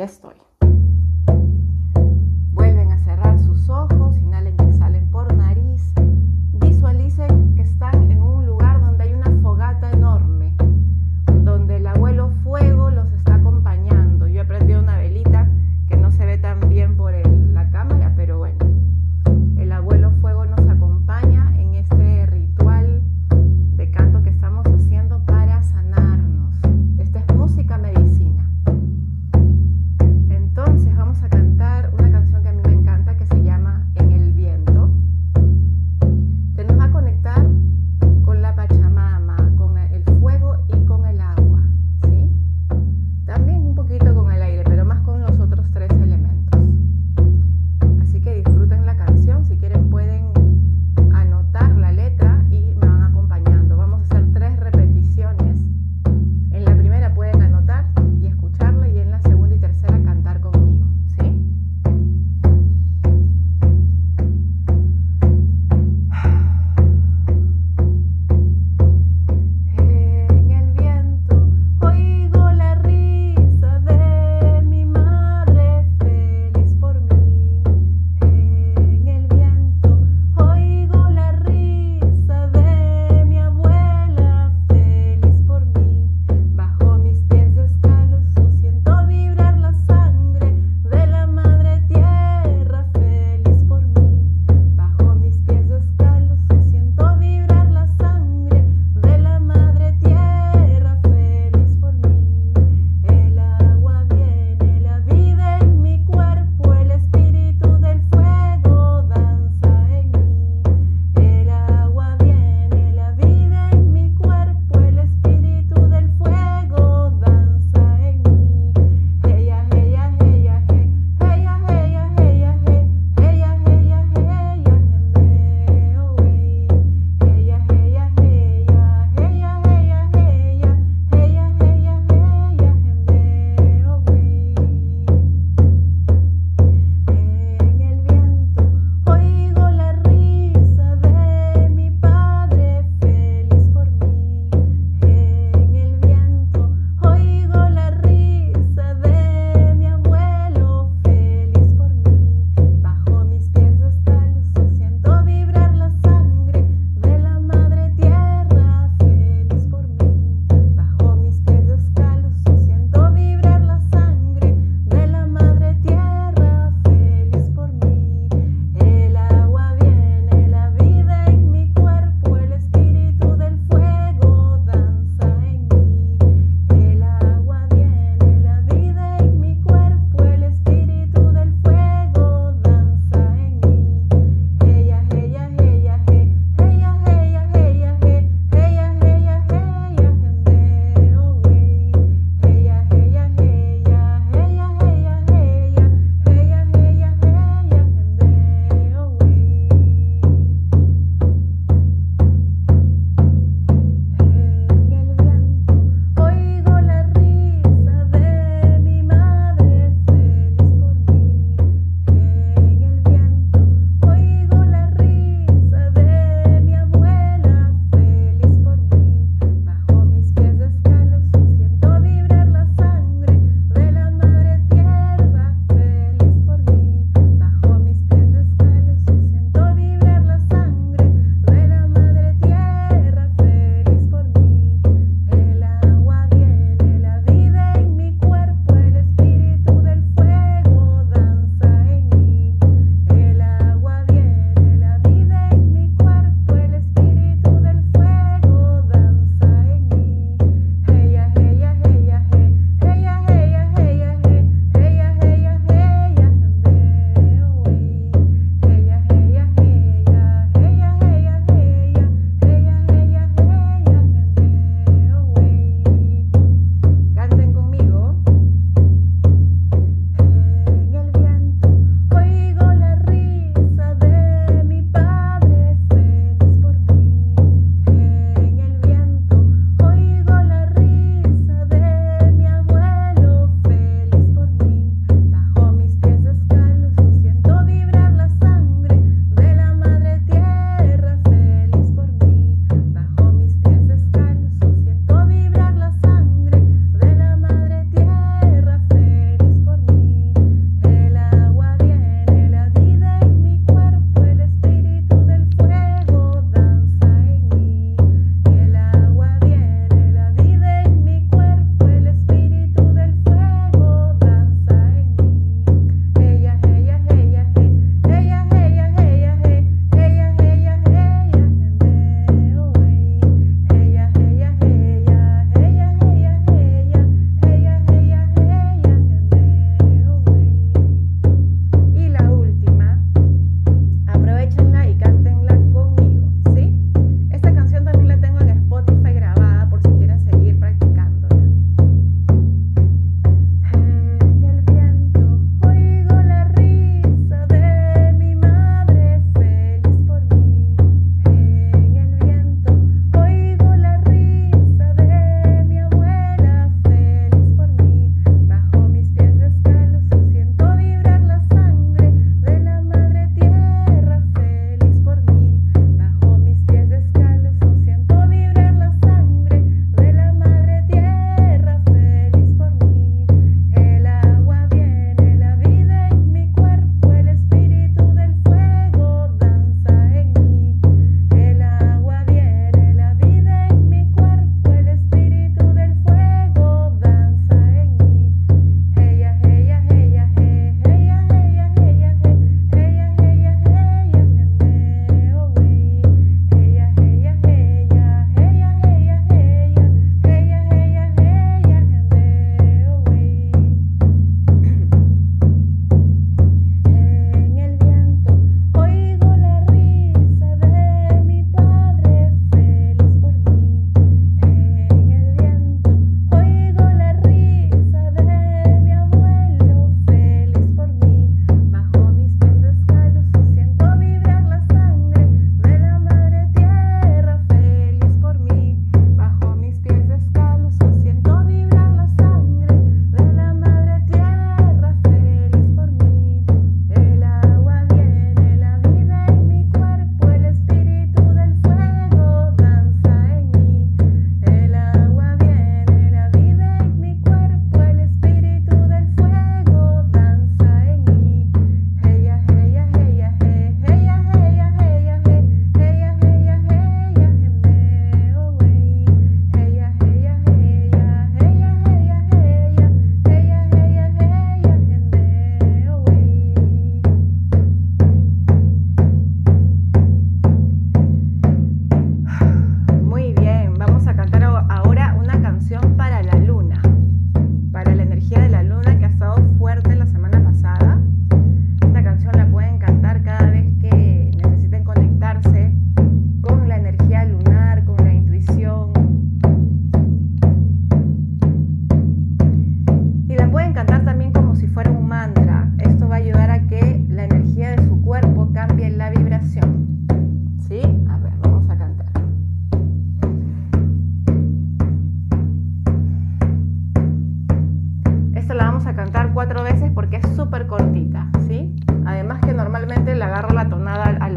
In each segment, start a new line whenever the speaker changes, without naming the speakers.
Muy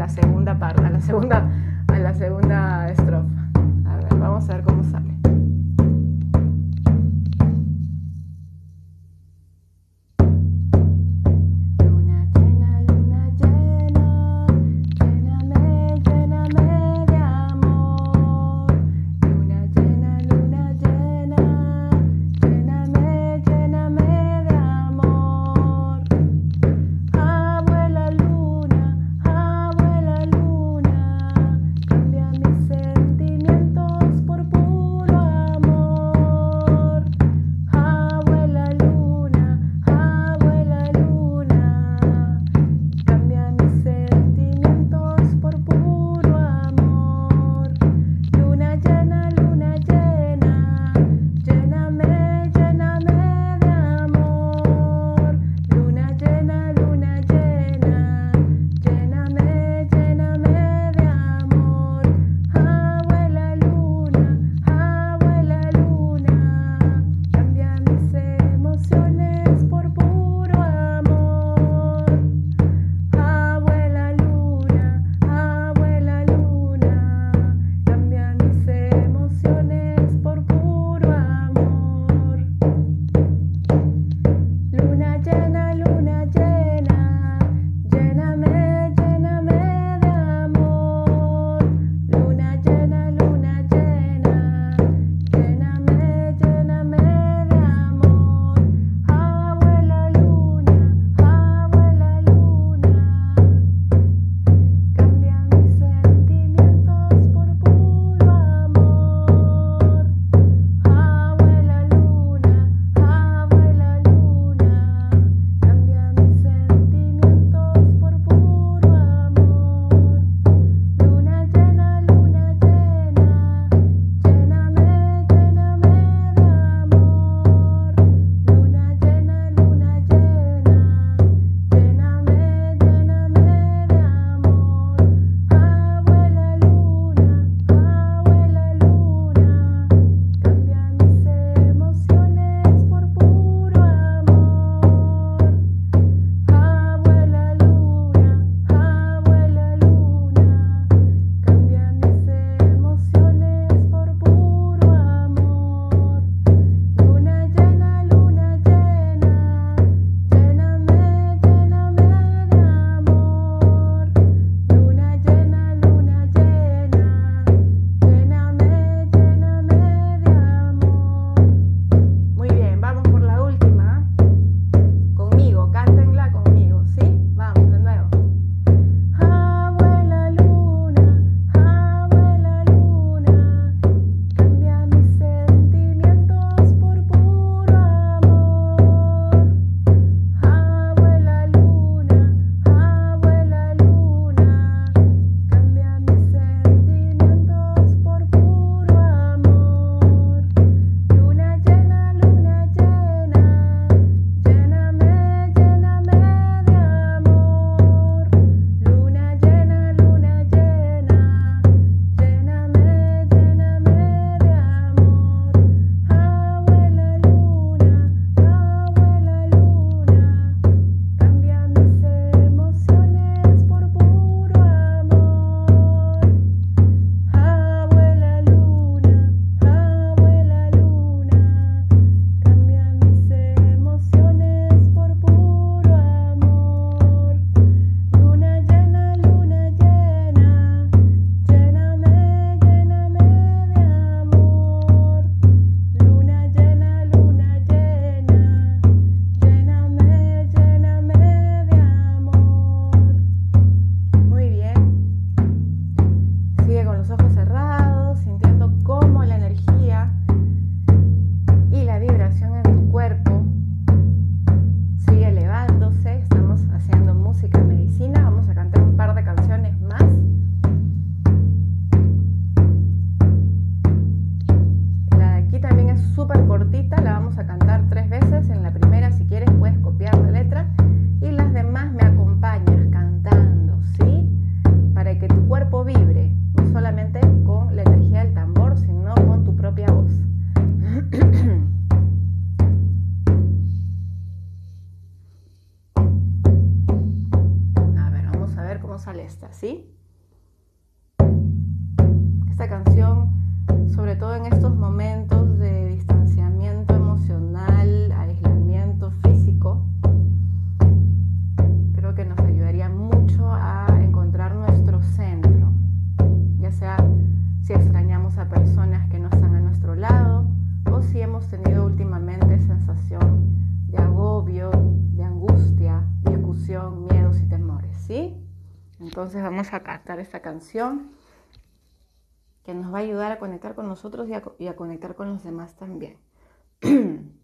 la segunda parte, a la segunda, a la segunda estrofa. esta, ¿sí? Esta canción. Cantar esta canción que nos va a ayudar a conectar con nosotros y a, y a conectar con los demás también.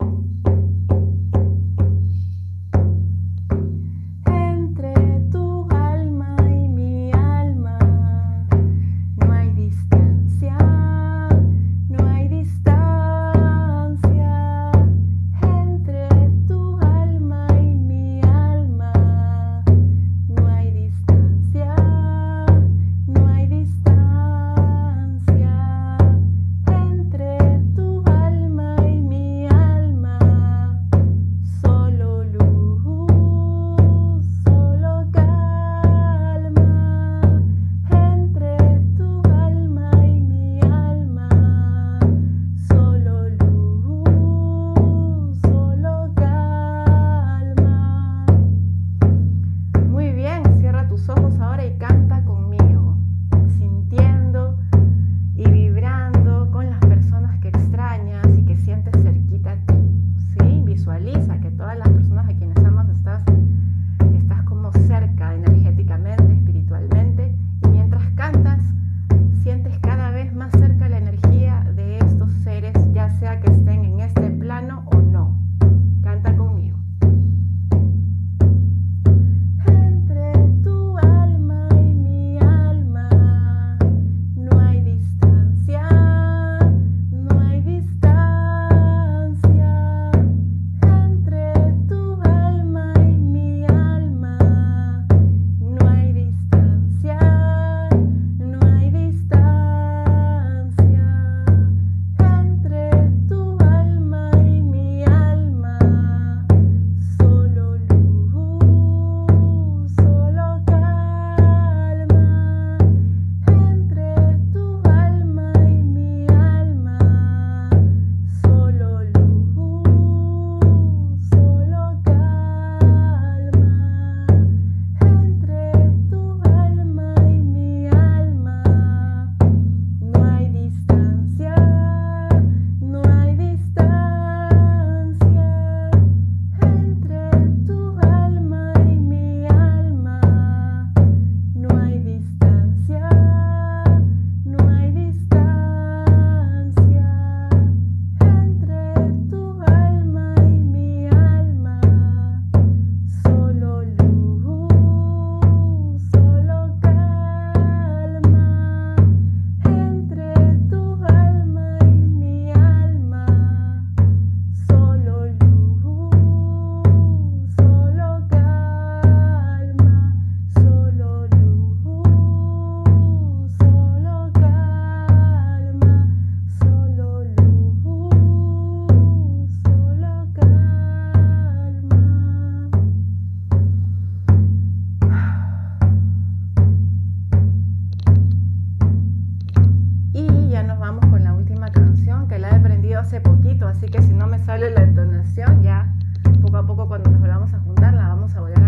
hace poquito, así que si no me sale la entonación, ya poco a poco cuando nos volvamos a juntar la vamos a volver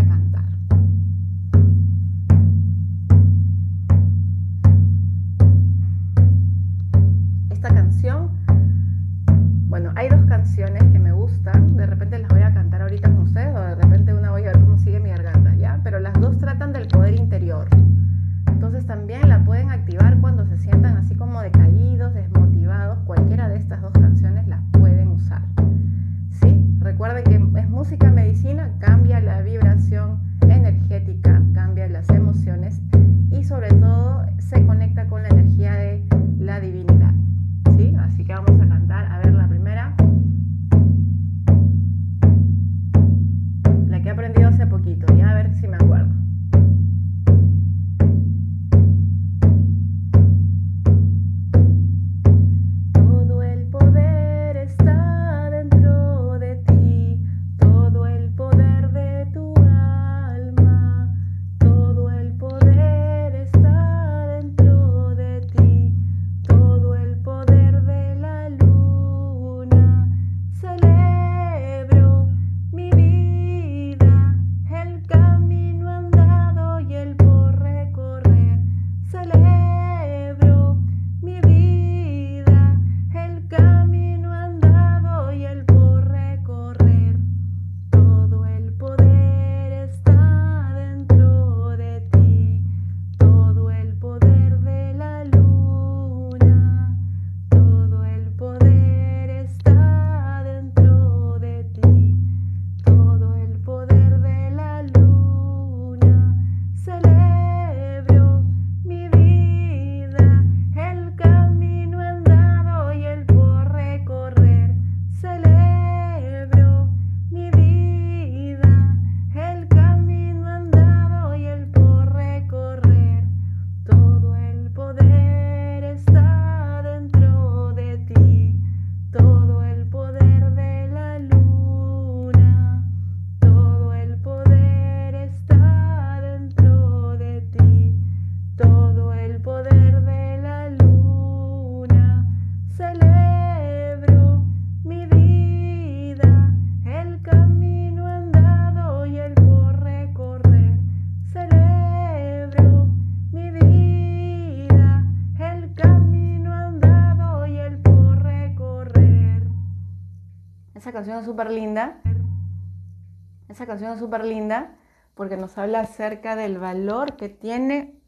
Canción es súper linda. Esa canción es súper linda porque nos habla acerca del valor que tiene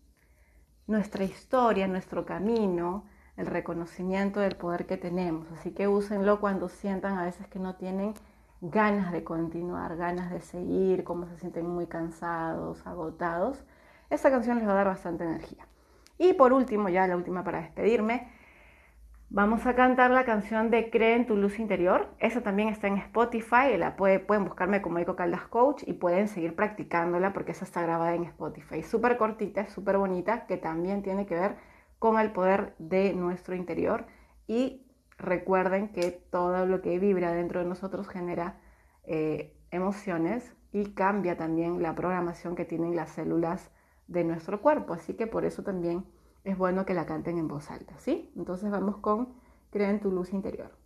nuestra historia, nuestro camino, el reconocimiento del poder que tenemos. Así que úsenlo cuando sientan a veces que no tienen ganas de continuar, ganas de seguir, como se sienten muy cansados, agotados. Esta canción les va a dar bastante energía. Y por último, ya la última para despedirme, vamos a cantar la canción de Cree en tu luz interior. Esa también está en Spotify, la pueden buscarme como Eco Caldas Coach y pueden seguir practicándola porque esa está grabada en Spotify. Súper cortita, súper bonita, que también tiene que ver con el poder de nuestro interior y recuerden que todo lo que vibra dentro de nosotros genera eh, emociones y cambia también la programación que tienen las células de nuestro cuerpo. Así que por eso también es bueno que la canten en voz alta, ¿sí? Entonces vamos con Crea en tu luz interior.